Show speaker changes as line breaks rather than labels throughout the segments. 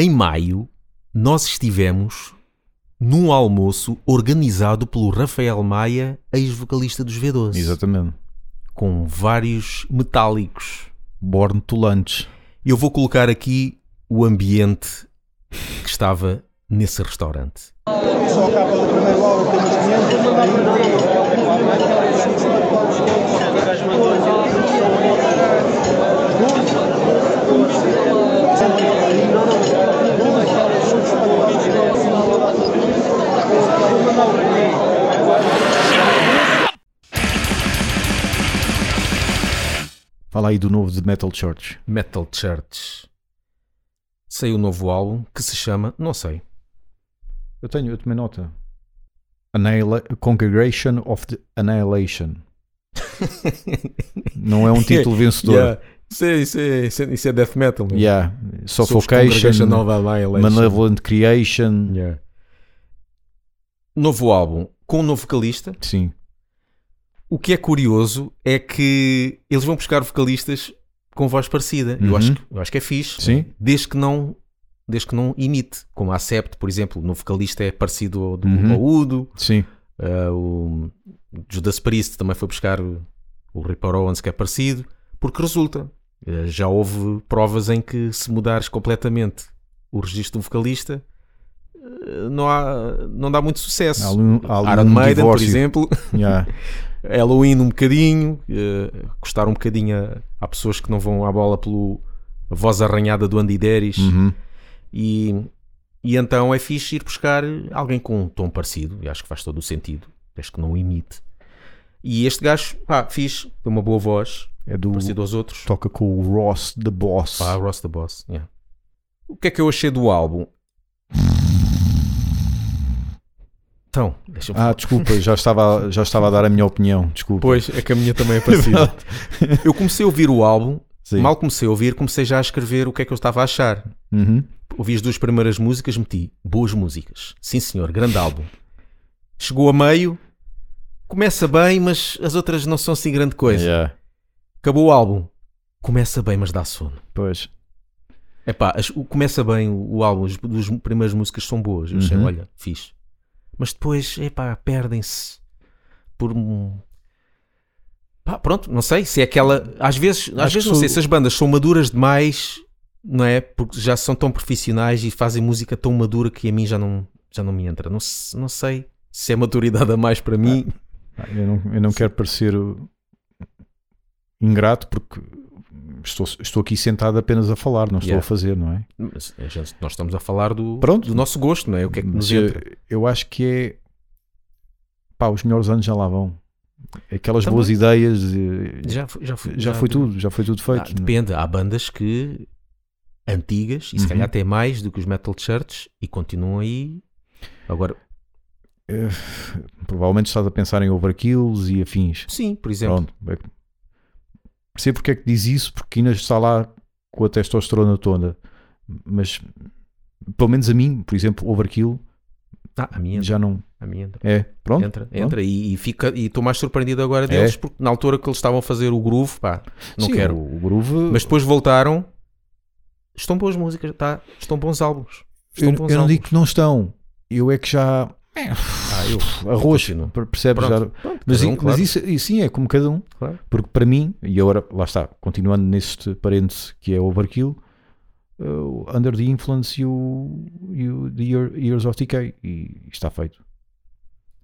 Em maio, nós estivemos num almoço organizado pelo Rafael Maia, ex-vocalista dos V12,
Exatamente.
com vários metálicos.
Born to lunch.
Eu vou colocar aqui o ambiente que estava nesse restaurante.
Só a capa do primeiro álbum tem uns 500.
Fala aí do novo de Metal Church.
Metal Church. Saiu um novo álbum que se chama, não sei.
Eu tenho, eu tomei nota. Annihila Congregation of the Annihilation. Não é um título vencedor.
Yeah. Isso, é, isso, é, isso, é, isso é death metal. mesmo.
Yeah.
Sou os
Suffocation. Malevolent Creation.
Yeah. Novo álbum com um novo vocalista.
Sim.
O que é curioso é que eles vão buscar vocalistas com voz parecida. Eu,
Uhum.
acho, que- eu acho que é fixe.
Sim.
Desde que não, desde que não imite. Como a Acept, por exemplo, no vocalista é parecido ao, do,
Uhum.
ao Udo.
Sim.
Uh, o Judas Priest também foi buscar o, o Ripper Owens, que é parecido. Porque resulta. Uh, já houve provas em que se mudares completamente o registro do vocalista... uh, Não, há, não dá muito sucesso.
Há um- há
Iron
um
Maiden, por
divórcio.
exemplo,
Yeah.
Halloween um bocadinho, eh, custar um bocadinho a, há pessoas que não vão à bola pelo a voz arranhada do Andy Deris
Uhum.
e, e então é fixe ir buscar alguém com um tom parecido, e acho que faz todo o sentido, desde que não o imite. E este gajo, pá, fixe, tem uma boa voz,
É do.
parecido aos outros.
Toca com o Ross the Boss.
Pá, Ross the Boss, yeah. O que é que eu achei do álbum? Então, deixa-me
Ah, desculpa, já estava, já estava a dar a minha opinião. Desculpa.
Pois, é que a minha também é parecida. eu comecei a ouvir o álbum,
Sim.
mal comecei a ouvir, comecei já a escrever o que é que eu estava a achar.
Uhum.
Ouvi as duas primeiras músicas, meti boas músicas. Sim senhor, grande álbum. Chegou a meio, começa bem, mas as outras não são assim grande coisa.
Yeah.
Acabou o álbum, começa bem, mas dá sono.
Pois.
Epá, as- o- começa bem o, o álbum, as duas primeiras músicas são boas. Eu
Uhum.
olha, fixe. Mas depois, epá, perdem-se por um. Pá, pronto, não sei se é aquela. Às vezes, às
Acho
vezes não sei
sou-
se as bandas são maduras demais, não é? Porque já são tão profissionais e fazem música tão madura que a mim já não, já não me entra. Não, não sei se é maturidade a mais para mim.
Ah, Eu não, eu não quero parecer ingrato porque estou, estou aqui sentado apenas a falar, não estou
Yeah.
a fazer, não é?
Mas gente- nós estamos a falar do,
Pronto.
do nosso gosto, não é? O que é que nos
eu, eu acho que é pá, os melhores anos já lá vão. Aquelas
Também.
boas ideias
Já, foi- já, foi-
já foi tudo, já foi tudo
Ah,
feito. é?
depende, há bandas que antigas e se
Uhum.
calhar até mais do que os Metal Church e continuam aí. Agora,
Eh, provavelmente estás a pensar em overkills e afins.
sim, por exemplo,
Pronto. É- Percebo porque é que diz isso, porque Inês está lá com a testosterona toda. Mas pelo menos a mim, por exemplo, overkill
ah, a minha
já não
a minha entra.
é. Pronto.
Entra, entra e, e fica e estou mais surpreendido agora
É?
deles porque na altura que eles estavam a fazer o groove, pá, não
Sim,
quero.
O, o groove.
Mas depois voltaram, estão boas músicas, tá? Estão bons álbuns. Estão
eu,
bons
eu não
álbuns.
digo que não estão. Eu é que já.
Ah, eu
Arroz,
continuo.
percebes?
Pronto, pronto,
mas,
um,
i-
claro,
mas isso, isso sim é como cada um.
claro.
Porque para mim, e agora lá está, continuando neste parêntese que é overkill, uh, Under the Influence e o, e o The Year- Years of Decay, e está feito.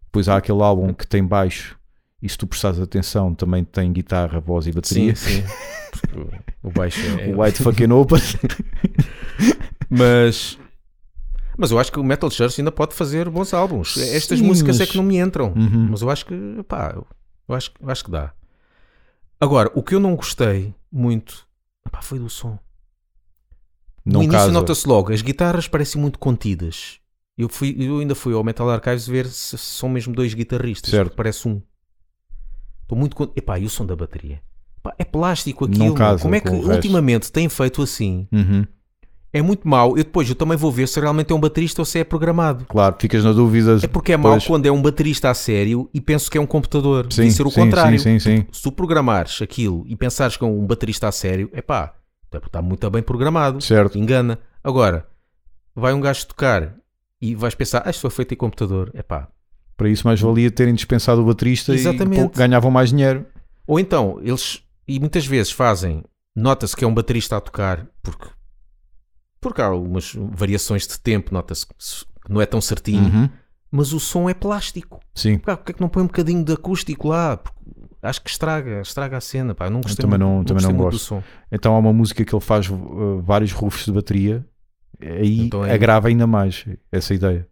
Depois há aquele álbum que tem baixo, e se tu prestares atenção, também tem guitarra, voz e bateria.
Sim, sim. O baixo é,
O White Fucking Open.
Mas, mas eu acho que o Metal Church ainda pode fazer bons álbuns. Estas
Sim,
músicas é
mas-
que não me entram.
Uhum.
Mas eu acho que, pá, eu, acho, eu acho que dá. Agora, o que eu não gostei muito foi do som.
Não
no início nota-se logo, as guitarras parecem muito contidas. Eu, fui, eu ainda fui ao Metal Archives ver se são mesmo dois guitarristas.
Certo.
porque Parece um. Estou muito. con- Epá, e o som da bateria? Pá, é plástico aquilo.
casa
Como é que
com
ultimamente têm feito assim?
Uhum.
É muito mau. Eu depois eu também vou ver se realmente é um baterista ou se é programado.
Claro, ficas na dúvida.
É porque é mau
Pois.
quando é um baterista a sério e penso que é um computador.
Sim,
Devia ser o
sim,
contrário.
sim, sim, sim.
Se tu programares aquilo e pensares que é um baterista a sério, é pá, está muito bem programado.
Certo.
Engana. Agora, vai um gajo tocar e vais pensar, ah, isto foi feito em computador. É pá.
Para isso, mais valia terem dispensado o baterista
Exatamente.
e pô, ganhavam mais dinheiro.
Ou então, eles, e muitas vezes fazem, nota-se que é um baterista a tocar, porque, porque há algumas variações de tempo, nota-se que não é tão certinho,
Uhum.
mas o som é plástico.
Sim.
Pá, porque é que não põe um bocadinho de acústico lá? Porque acho que estraga, estraga a cena. Pá. Eu não gostei
também
muito,
não- também
gostei
não
muito
gosto.
do som.
Então há uma música que ele faz uh, vários rufos de bateria, aí
Então é-
agrava ainda mais essa ideia.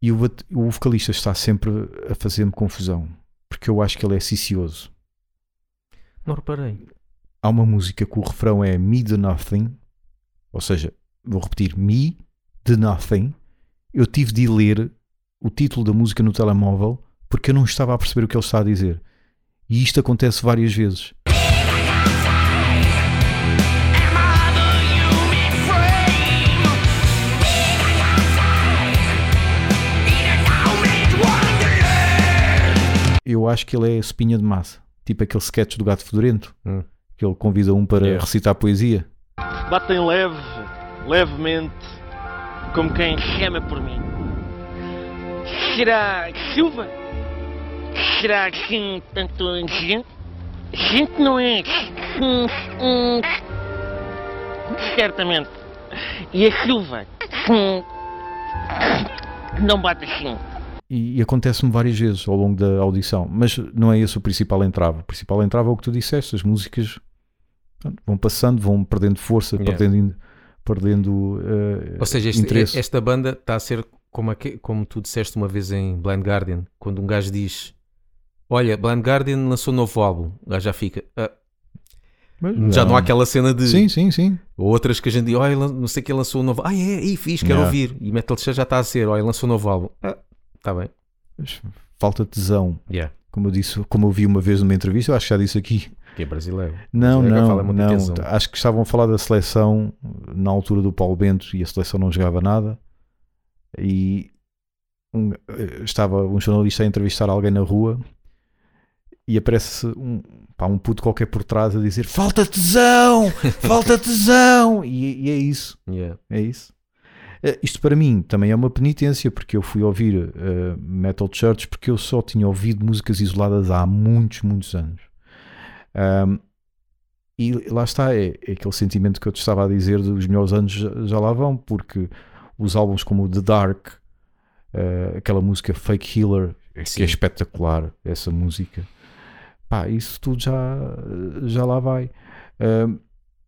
E o, o vocalista está sempre a fazer-me confusão, porque eu acho que ele é cicioso.
Não reparei.
Há uma música que o refrão é Me de Nothing, ou seja, vou repetir, Me de Nothing. Eu tive de ler o título da música no telemóvel porque eu não estava a perceber o que ele está a dizer. E isto acontece várias vezes. Eu acho que ele é espinha de massa, tipo aquele sketch do gato fedorento,
Hum.
que ele convida um para
Yeah.
recitar poesia.
Batem leve, levemente, como quem chama por mim. Será Silva? Será assim tanto gente? Gente não é. Certamente. E a? Hum, Não bate assim.
E acontece-me várias vezes ao longo da audição, mas não é esse o principal entrave. O principal entrave é o que tu disseste, as músicas vão passando, vão perdendo força,
Yeah.
perdendo, perdendo eh,
Ou seja, este- esta banda está a ser como, como tu disseste uma vez em Blind Guardian, quando um gajo diz: Olha, Blind Guardian lançou um novo álbum. O gajo já fica. "Ah,
Mas
já não há aquela cena de.
Sim, sim, sim.
Ou outras que a gente diz: Olha, não sei quem lançou um novo. Ah, é, e fiz, quero
Yeah.
ouvir. E Metal Church já está a ser: Olha, lançou um novo álbum. Ah, está bem.
Falta tesão.
Yeah.
Como eu disse, como eu vi uma vez numa entrevista, eu acho que já disse aqui.
Que é brasileiro.
Não,
Brasileiro
não, não. Acho que estavam a falar da seleção na altura do Paulo Bento e a seleção não jogava nada. E um- eh, estava um jornalista a entrevistar alguém na rua e aparece um, pá, um puto qualquer por trás a dizer falta tesão, falta tesão. E, e é isso,
Yeah.
é isso. Eh, Isto para mim também é uma penitência porque eu fui ouvir eh, Metal Church porque eu só tinha ouvido músicas isoladas há muitos, muitos anos. Ahm, e lá está, é, é aquele sentimento que eu te estava a dizer dos melhores anos já, lá vão, porque os álbuns como The Dark, eh, aquela música Fake Healer, que
Sim.
é espetacular, essa música, pá, isso tudo já, já lá vai. Ahm,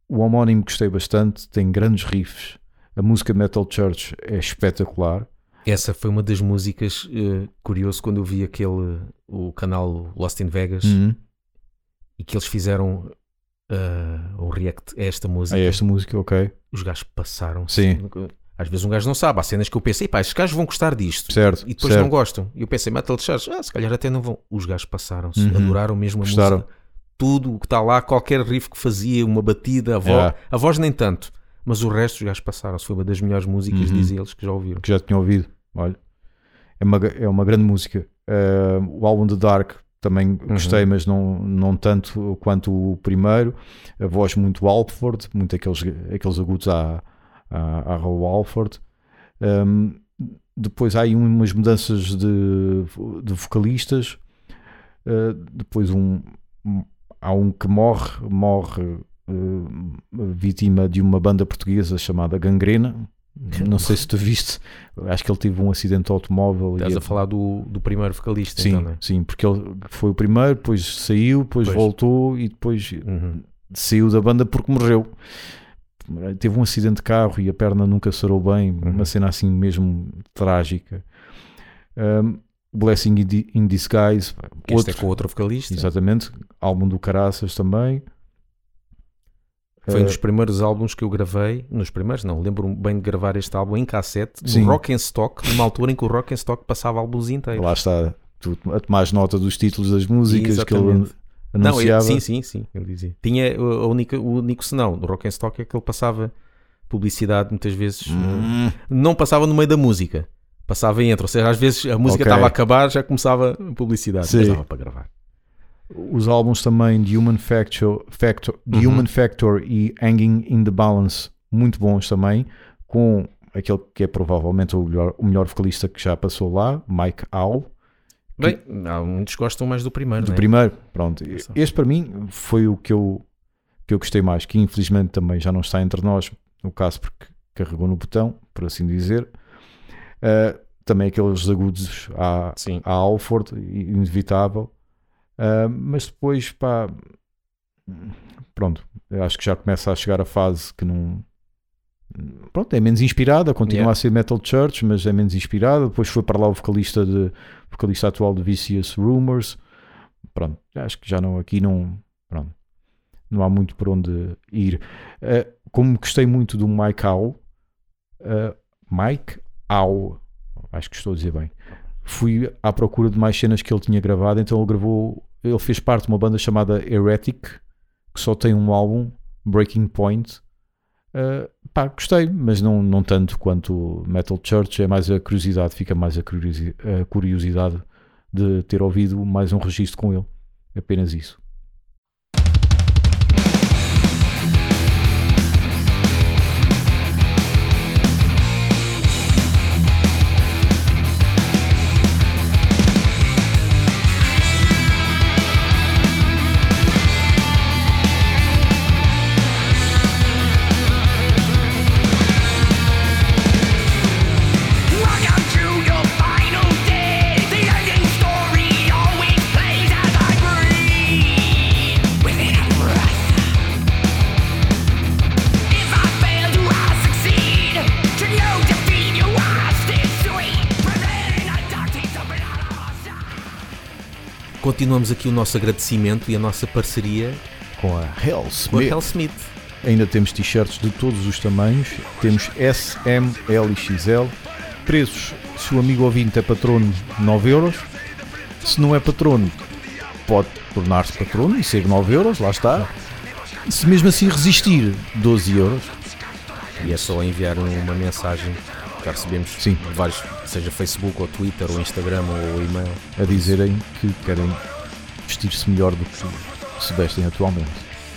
o homónimo gostei bastante, tem grandes riffs. A música Metal Church é espetacular.
Essa foi uma das músicas eh, curioso quando eu vi aquele o canal Lost in Vegas
Uhum.
E que eles fizeram eh, um react a esta música.
É esta música, ok.
Os gajos passaram.
Sim.
Às vezes um gajo não sabe. Há cenas que eu pensei, pá, estes gajos vão gostar disto.
Certo.
E depois
certo.
não gostam. E eu pensei, Metal Church, ah, se calhar até não vão. Os gajos passaram-se,
Uhum.
adoraram mesmo a
Gostaram.
música. Tudo o que está lá, qualquer riff que fazia, uma batida, a voz,
Yeah.
a voz nem tanto. Mas o resto os gajos passaram-se. Foi uma das melhores músicas,
Uhum.
dizem eles, que já ouviram.
que já tinha ouvido. Olha, é uma, é uma grande música. Ah, o álbum The Dark também
Uhum.
gostei, mas não, não tanto quanto o primeiro. A voz muito Alford, muito aqueles, aqueles agudos à, à, à Raul Alford. Ahm, depois há aí umas mudanças de, de vocalistas. Ah, depois um, um- há um que morre, morre ah, vítima de uma banda portuguesa chamada Gangrena. Não sei se tu viste, acho que ele teve um acidente de automóvel.
Estás a falar do, do primeiro vocalista,
Sim,
então, é?
sim, porque ele foi o primeiro, depois saiu, depois
Pois.
voltou e depois
Uhum.
saiu da banda porque morreu. Teve um acidente de carro e a perna nunca sarou bem,
Uhum.
uma cena assim mesmo trágica. Um, Blessing in Di- in Disguise,
Este
outro,
é com outro vocalista.
exatamente, álbum do Caraças também.
Foi um
Uh,
dos primeiros álbuns que eu gravei. Nos primeiros, não. Lembro-me bem de gravar este álbum em cassete, do. Rock and Stock, numa altura em que o Rock and Stock passava álbuns inteiros.
lá está, tu a nota dos títulos das músicas que ele
Exatamente. Não,
anunciava.
eu- sim, sim, sim, ele dizia. Tinha a única, o único senão do Rock and Stock é que ele passava publicidade muitas vezes. uh,
Hum,
Não passava no meio da música, passava entre. Ou seja, às vezes a música
Ok.
estava a acabar, já começava a publicidade.
Sim.
Mas dava para gravar.
Os álbuns também de Human Factor, Factor, de
Uhum.
Human Factor e Hanging in the Balance, muito bons também. com aquele que é provavelmente o melhor, o melhor vocalista que já passou lá, Mike Howe.
Bem, há muitos gostam mais do primeiro,
Do
não é?
primeiro, pronto. Este para mim foi o que eu, que eu gostei mais, que infelizmente também já não está entre nós, no caso porque carregou no botão, por assim dizer. Uh, também aqueles agudos à,
Sim.
à Alford, inevitável. Uh, mas depois, pá, pronto, eu acho que já começa a chegar a fase que não. Pronto, é menos inspirada, continua
Yeah.
a ser Metal Church, mas é menos inspirada. Depois foi para lá o vocalista, de, vocalista atual de Vicious Rumors. Pronto, acho que já não, aqui não, pronto, não há muito por onde ir. Uh, como gostei muito do Mike Howe, uh, Mike Howe, acho que estou a dizer bem, fui à procura de mais cenas que ele tinha gravado, então ele gravou, ele fez parte de uma banda chamada Heretic, que só tem um álbum, Breaking Point. Uh, pá, gostei, mas não, não tanto quanto Metal Church, é mais a curiosidade, fica mais a curiosi- a curiosidade de ter ouvido mais um registro com ele. Apenas isso.
Continuamos aqui o nosso agradecimento e a nossa parceria
Com a Hell
a
Smith. Ainda temos t-shirts de todos os tamanhos. Temos S, M, L e XL. Preços, se o amigo ouvinte é patrono, 9 euros. Se não é patrono, pode tornar-se patrono e ser 9 euros, lá está. Se mesmo assim resistir, 12 euros.
E é só enviar uma mensagem. Já recebemos
Sim.
vários, seja Facebook ou Twitter ou Instagram ou e-mail.
a dizerem que querem vestir-se melhor do que se vestem atualmente.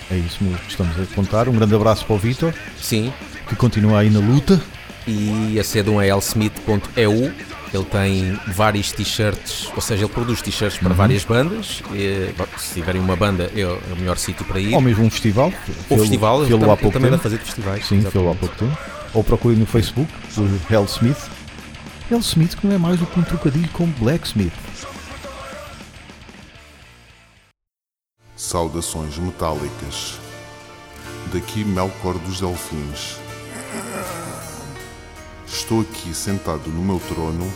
É isso mesmo que estamos a contar. Um grande abraço para o Vitor,
Sim,
que continua aí na luta.
e acedam a lsmith.eu. Ele tem vários t-shirts, ou seja, ele produz t-shirts
Uhum.
para várias bandas. E, bom, se tiverem uma banda, é o é o melhor sítio para ir.
Ou mesmo um festival.
O festival, ele
há
ele
pouco
também
tempo.
fazer festivais.
Sim, há pouco tempo. Ou procurem no Facebook por Hell Smith. Hell Smith que não é mais do que um trocadilho com Blacksmith.
Saudações metálicas. Daqui Melkor dos Delfins. Estou aqui sentado no meu trono.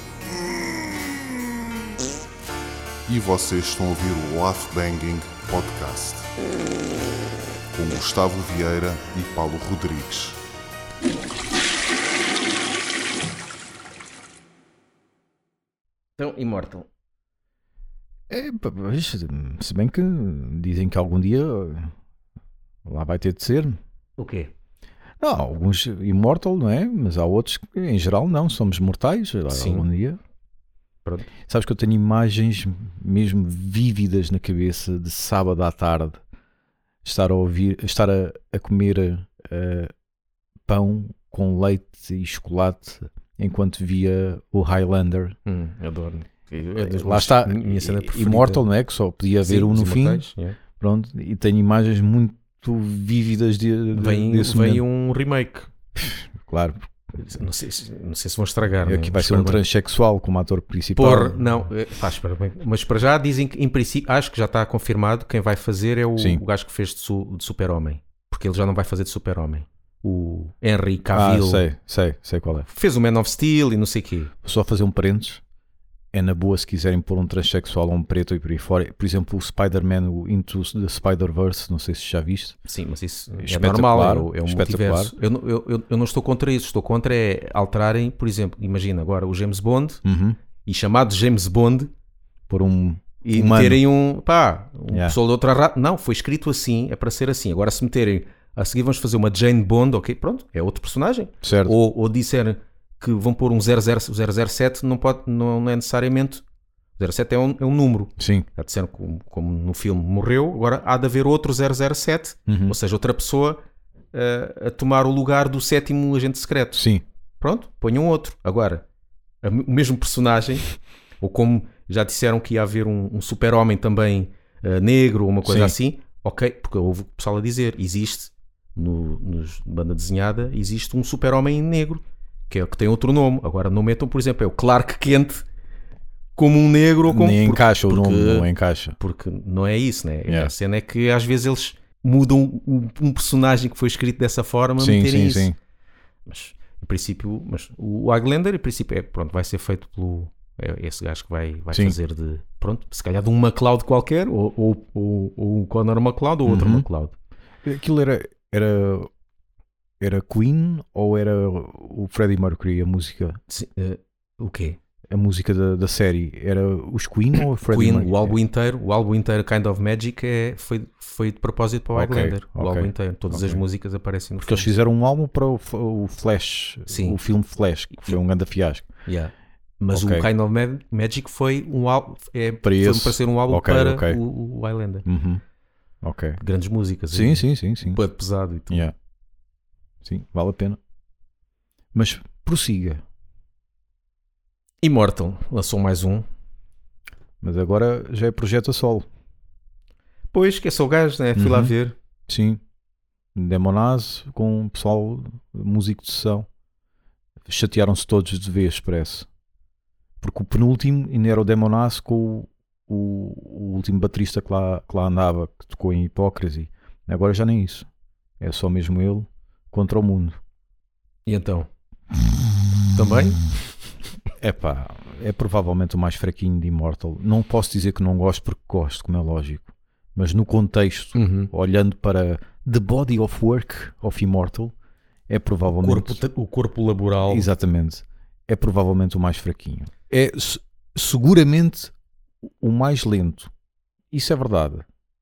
E vocês estão a ouvir o Laugh Banging Podcast. Com Gustavo Vieira e Paulo Rodrigues.
Então, Immortal.
É, se bem que dizem que algum dia lá vai ter de ser.
O quê?
Não, alguns imortal, não é? Mas há outros que, em geral, não. Somos mortais.
Sim.
Algum dia.
Pronto.
Sabes que eu tenho imagens mesmo vívidas na cabeça de sábado à tarde estar a ouvir, estar a, a comer eh, pão com leite e chocolate enquanto via o Highlander.
Hum, adoro. É das
Lá está,
minha cena preferida.
Imortal, não é? Que só podia haver
Sim,
um no fim.
é.
Pronto, e tenho imagens muito vívidas de, de-
Vem,
desse
vem
momento.
um remake.
Claro,
Não sei, se- não sei se vão estragar.
é
né?
que vai ser um transexual como ator principal.
Por, não, é, pá, espera bem. Mas para já dizem que, em princípio, acho que já está confirmado. Quem vai fazer é o,
Sim.
o gajo que fez de, su- de Super-Homem. Porque ele já não vai fazer de Super-Homem. O Henry
Ah,
Cavill
sei, sei, sei qual é.
fez o Man of Steel e não sei o quê.
Vou só fazer um parênteses. É na boa se quiserem pôr um transexual ou um preto e por aí fora. Por exemplo, o Spider-Man, o Into the Spider-Verse, não sei se já viste.
Sim, mas isso é normal. É, o- é um
espetacular.
multiverso. Eu, não- eu, eu, eu não estou contra isso. Estou contra é alterarem, por exemplo, imagina agora o James Bond
Uhum.
e chamado James Bond
Por um.
e
Humano.
meterem um pá, um
Yeah.
pessoal de outra raça. Não, foi escrito assim, é para ser assim. Agora, se meterem a seguir, vamos fazer uma Jane Bond, ok, pronto, é outro personagem.
Certo.
Ou, ou disserem que vão pôr um 00, 007, não, pode, não é necessariamente. 07 é um, é um número.
Sim.
Já disseram como, como no filme morreu, agora há de haver outro 007,
Uhum.
ou seja, outra pessoa a, a tomar o lugar do sétimo agente secreto.
Sim.
Pronto, ponham outro. Agora, a- o mesmo personagem, ou como já disseram que ia haver um, um super-homem também eh, negro ou uma coisa
Sim.
assim, ok, porque houve pessoal a dizer, existe no, nos banda desenhada, existe um super-homem negro, que é que tem outro nome. Agora não metam, por exemplo, é o Clark Kent como um negro ou como
Nem
porque-
encaixa o
porque-
nome, não encaixa.
porque não é isso, né?
Yeah.
A cena é que às vezes eles mudam um, um personagem que foi escrito dessa forma
Sim, sim,
isso.
sim.
Mas em princípio, mas o Highlander, em princípio, é, pronto, vai ser feito pelo é esse gajo que vai, vai
Sim.
fazer de pronto, se calhar de um MacLeod qualquer, ou, ou, ou, ou um Conor MacLeod ou outro
Uhum.
MacLeod.
Aquilo era, era, era Queen ou era o Freddie Mercury, a música?
Sim, eh, o quê?
A música da, da série era os Queen ou o Freddie
Queen,
Mercury?
o álbum inteiro, o álbum inteiro Kind of Magic é, foi, foi de propósito para o Highlander. O
ok,
álbum inteiro, todas as
ok.
músicas aparecem no
Porque eles
filme.
fizeram um álbum para o, o Flash,
Sim.
o filme Flash, que foi um grande fiasco.
Yeah. Mas
Ok.
o Kind of Ma- Magic foi um álbum é,
Para
foi para ser um álbum
Ok,
para
ok.
O, o Highlander.
Uhum. Ok.
Grandes músicas.
Sim,
e
sim, sim, sim.
Um pano pesado e tudo.
Yeah. Sim, vale a pena. Mas prossiga.
Immortal lançou mais um.
Mas agora já é projeto a solo.
Pois, que é só o gajo, né? Fui lá
Uhum.
ver.
Sim. Demonaz com o pessoal músico de sessão. Chatearam-se todos de vez, parece. Porque o penúltimo ainda era o Demonaz com o, o, o último baterista que lá, que lá andava, que tocou em Hipócrise. Agora já nem isso. É só mesmo ele contra o mundo.
E então? Também?
É pá, é provavelmente o mais fraquinho de Immortal. Não posso dizer que não gosto porque gosto, como é lógico. Mas no contexto,
Uhum.
olhando para The Body of Work of Immortal, é
O,
provavelmente.
corpo, o corpo laboral.
Exatamente. É provavelmente o mais fraquinho. É se- seguramente o mais lento. Isso é verdade.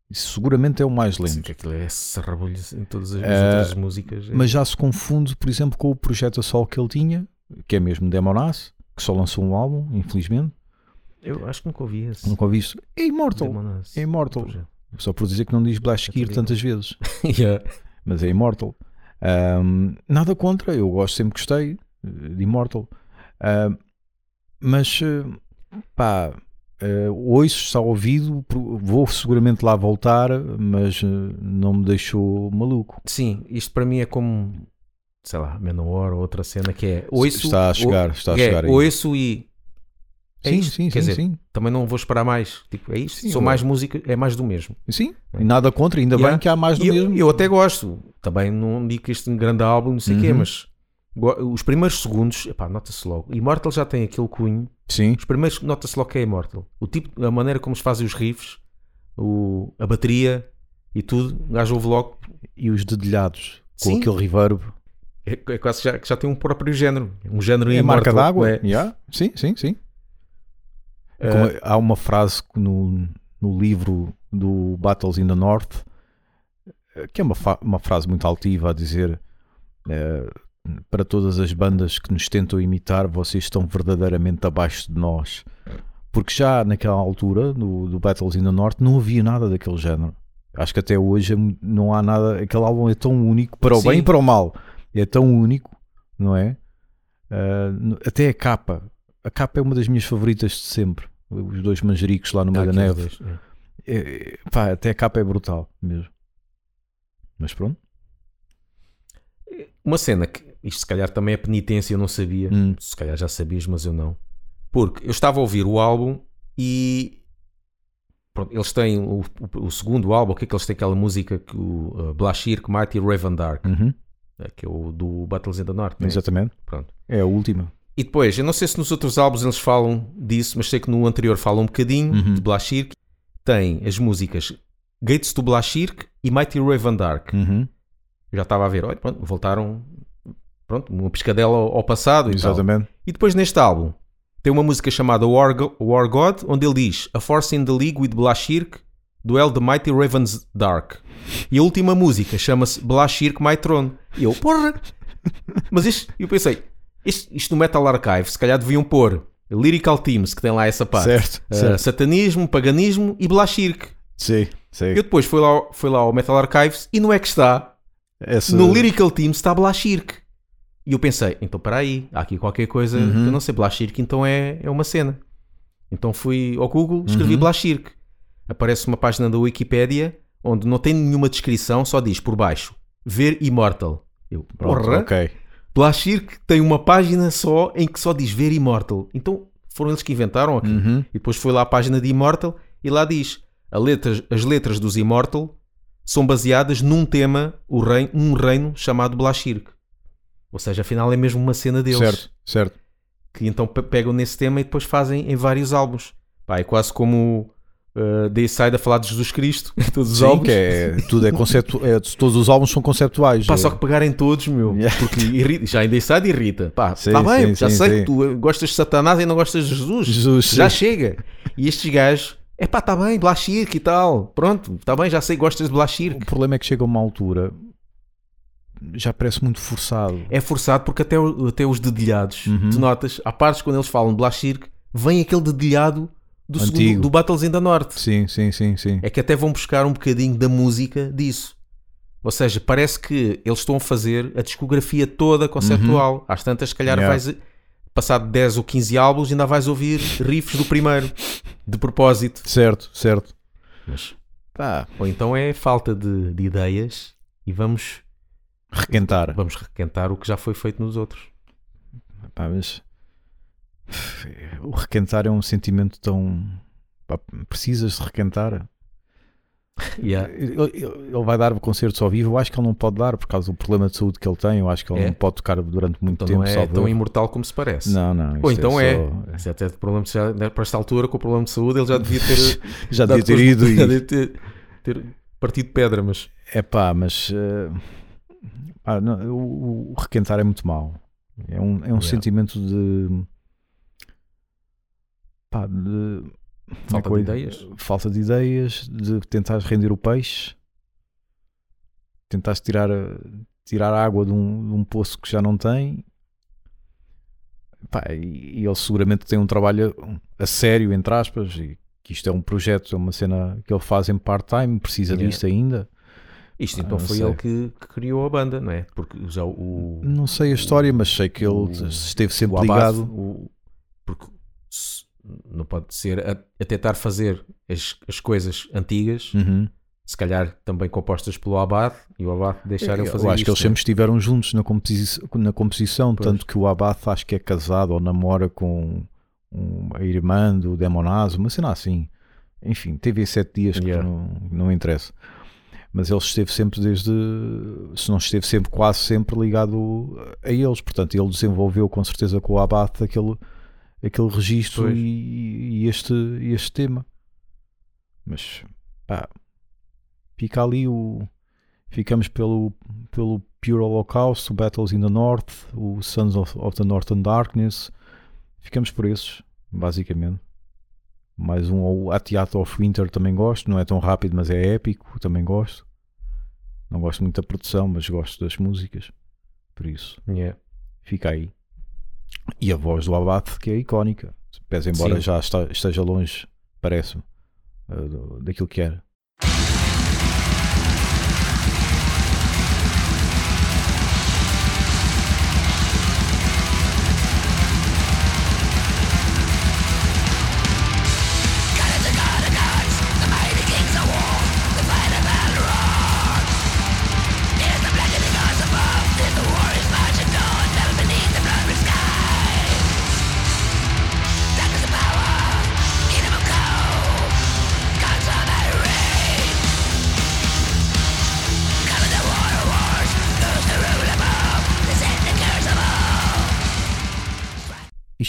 Isso seguramente é o mais
Sim,
lento.
que aquilo é sarrabulhos em todas as, as
Eh,
outras músicas. É-
Mas já se confunde, por exemplo, com o projeto a sol que ele tinha, que é mesmo Demonace, que só lançou um álbum, infelizmente.
Eu acho que nunca ouvi esse.
Nunca ouvi isso. É Immortal.
Demonace.
É Immortal.
Projeto.
Só por dizer que não diz Blashkir tantas vezes.
Yeah.
Mas é Immortal. Ahm, nada contra, eu gosto, sempre gostei eh, de Immortal. Ahm, mas eh, pá, eh, ouço, está ouvido, vou seguramente lá voltar, mas eh, não me deixou maluco.
Sim, isto para mim é como, sei lá, Menor ou outra cena que é. Ouço,
está a chegar,
ou-
está a
é,
chegar aí.
Ouço e. É
sim,
isto,
sim,
quer
sim,
dizer,
sim.
também não vou esperar mais. Tipo, é isto.
Sim,
Sou mais música, é mais do mesmo.
Sim, e nada contra, ainda
Yeah.
bem que há mais do
eu,
mesmo.
eu até gosto. Também não digo que este é um grande álbum, não sei o quê,
Uhum.
mas go- os primeiros segundos, epá, nota-se logo. Immortal já tem aquele cunho.
Sim,
Os primeiros, nota-se logo que é Immortal. O tipo, a maneira como se fazem os riffs, o, a bateria e tudo, o gajo ouve logo.
e os dedilhados com
Sim.
aquele reverb.
É, é quase já, que já tem um próprio género. Um género
É marca d'água.
é.
Yeah. Sim, sim, sim. Como é- há uma frase no, no livro do Battles in the North eh, que é uma, uma frase muito altiva a dizer eh, para todas as bandas que nos tentam imitar, vocês estão verdadeiramente abaixo de nós. Porque já naquela altura, no, do Battles in the North, não havia nada daquele género. Acho que até hoje é não há nada. Aquele álbum é tão único, para o
Sim.
bem e para o mal. É tão único, não é? N- até a capa. A capa é uma das minhas favoritas de sempre. Os dois manjericos lá no meio da neve.
dois, é.
É, é, pá, até a capa é brutal mesmo. Mas pronto.
Uma cena que isto se calhar também é penitência, eu não sabia.
Hum.
Se calhar já sabias, mas eu não. Porque eu estava a ouvir o álbum e pronto, eles têm o, o- o segundo álbum, o que é que eles têm aquela música que o uh, Blashir, Mighty Raven Dark,
Uhum,
eh, que é o do Battles in the North. né?
Exatamente.
Pronto.
É a última.
E depois, eu não sei se nos outros álbuns eles falam disso, mas sei que no anterior falam um bocadinho
Uhum.
de Blashir. Tem as músicas Gates to Blashir e Mighty Raven Dark.
Uhum,
Eu já estava a ver, olha, pronto, voltaram pronto, uma piscadela ao, passado e tal.
Exatamente.
E depois neste álbum tem uma música chamada War, Go- War God, onde ele diz A Force in the League with Blashirk, Duel the Mighty Ravens Dark. E a última música chama-se Blashirk My Throne. E eu, porra! Mas isto, eu pensei, isto, isto no Metal Archive, se calhar deviam pôr Lyrical Teams, que tem lá essa parte.
Certo,
Uh,
certo.
Satanismo, Paganismo e Blashirk.
Sim, sim.
Eu depois fui lá, fui lá ao Metal Archives e não é que está no Lyrical Team está Blashirk. E eu pensei, então para aí, há aqui qualquer coisa
Uhum.
que eu não sei, Blashirk então é, é uma cena. Então fui ao Google, escrevi
Uhum.
Blashirk. Aparece uma página da Wikipédia onde não tem nenhuma descrição, só diz por baixo, ver Immortal. Eu,
Pronto,
porra,
ok.
Blashirk tem uma página só em que só diz ver Immortal. Então foram eles que inventaram aqui.
Uhum.
E depois foi lá à página de Immortal e lá diz a letras- as letras dos Immortal são baseadas num tema, reino, um reino chamado Blashirk. Ou seja, afinal é mesmo uma cena deles.
Certo, certo.
Que então pe- pegam nesse tema e depois fazem em vários álbuns. Pá, é quase como uh, Dayside a falar de Jesus Cristo em todos os
Sim,
álbuns.
é, tudo é conceptu, é, todos os álbuns são conceptuais.
Pá,
É-
só que pegarem todos, meu. Porque irrita, já em Dayside irrita. Pá,
Sim,
tá bem,
sim,
já
sim,
sei
sim.
que tu gostas de Satanás e não gostas de Jesus.
Jesus,
já chega. E estes gajos, é pá, tá bem, Blashirk e tal. Pronto, tá bem, já sei que gostas de
O
Blashirk.
problema é que chega a uma altura já parece muito forçado.
É forçado porque até, até os dedilhados,
Uhum.
tu notas, há partes quando eles falam de Blashirk, vem aquele dedilhado do, segundo, do Battles in the North.
Sim, sim, sim, sim.
É que até vão buscar um bocadinho da música disso. Ou seja, parece que eles estão a fazer a discografia toda conceptual. Às tantas, se calhar,
Uhum. Yeah.
vais, passado 10 ou 15 álbuns, ainda vais ouvir riffs do primeiro, de propósito.
Certo, certo.
Mas,
Pá,
ou então é falta de, de ideias e vamos,
requentar.
vamos requentar o que já foi feito nos outros.
Pá, mas o requentar é um sentimento tão. pá, precisas de requentar.
Yeah.
Ele, vai dar concertos ao vivo. Eu acho que ele não pode dar por causa do problema de saúde que ele tem. Eu acho que ele
É?
não pode tocar durante muito
Então
tempo.
não é tão
erro.
imortal como se parece.
Não, não.
Ou
isto
então é.
só-
Se até de problema, já, né, para esta altura, com o problema de saúde, ele já devia ter.
Já
dado
devia ter ido
já devia ter, ter partido pedra, mas.
É pá, mas. eh, pá, não, o, o requentar é muito mau. É um, é um sentimento de. pá, de. é
Falta
eu
de
ia-
ideias.
Falta de ideias, de tentar render o peixe, tentares tirar, tirar água de um, de um poço que já não tem. Pá, e, e ele seguramente tem um trabalho a sério, entre aspas, e que isto é um projeto, é uma cena que ele faz em part-time, precisa
Yeah.
disto ainda.
Isto
Ah,
então foi
sei.
ele que, que criou a banda, não é? Porque já o.
Não sei a história, mas sei que ele
o-
esteve sempre
o Abad,
ligado.
o- porque se- não pode ser a, a tentar fazer as, as coisas antigas,
Uhum.
se calhar também compostas pelo Abad, e o Abad deixar ele fazer
Eu acho que eles sempre estiveram juntos na composição, na composição
Pois.
tanto que o Abath acho que é casado ou namora com um- a irmã do Demonazo, uma cena assim. Enfim, teve sete dias que
Yeah.
não, não interessa. Mas ele esteve sempre desde, se não esteve sempre, quase sempre ligado a eles. Portanto, ele desenvolveu com certeza com o Abath aquele, aquele registro e, e este, este tema. Mas, pá, fica ali o. Ficamos pelo, pelo Pure Holocaust, o Battles in the North, o Sons of, of the Northern Darkness. Ficamos por esses, basicamente. Mais um, o A Theater of Winter também gosto, não é tão rápido, mas é épico, também gosto. Não gosto muito da produção, mas gosto das músicas. Por isso,
Yeah.
fica aí. E a voz do Abate, que é icónica. Pese embora
Sim.
já está- esteja longe, parece-me, do- daquilo que era.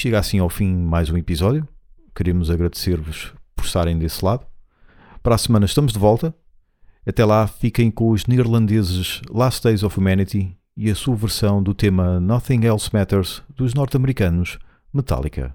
Chega assim ao fim mais um episódio. Queremos agradecer-vos por estarem desse lado. Para a semana estamos de volta. Até lá, fiquem com os neerlandeses Last Days of Humanity e a sua versão do tema Nothing Else Matters dos norte-americanos Metallica.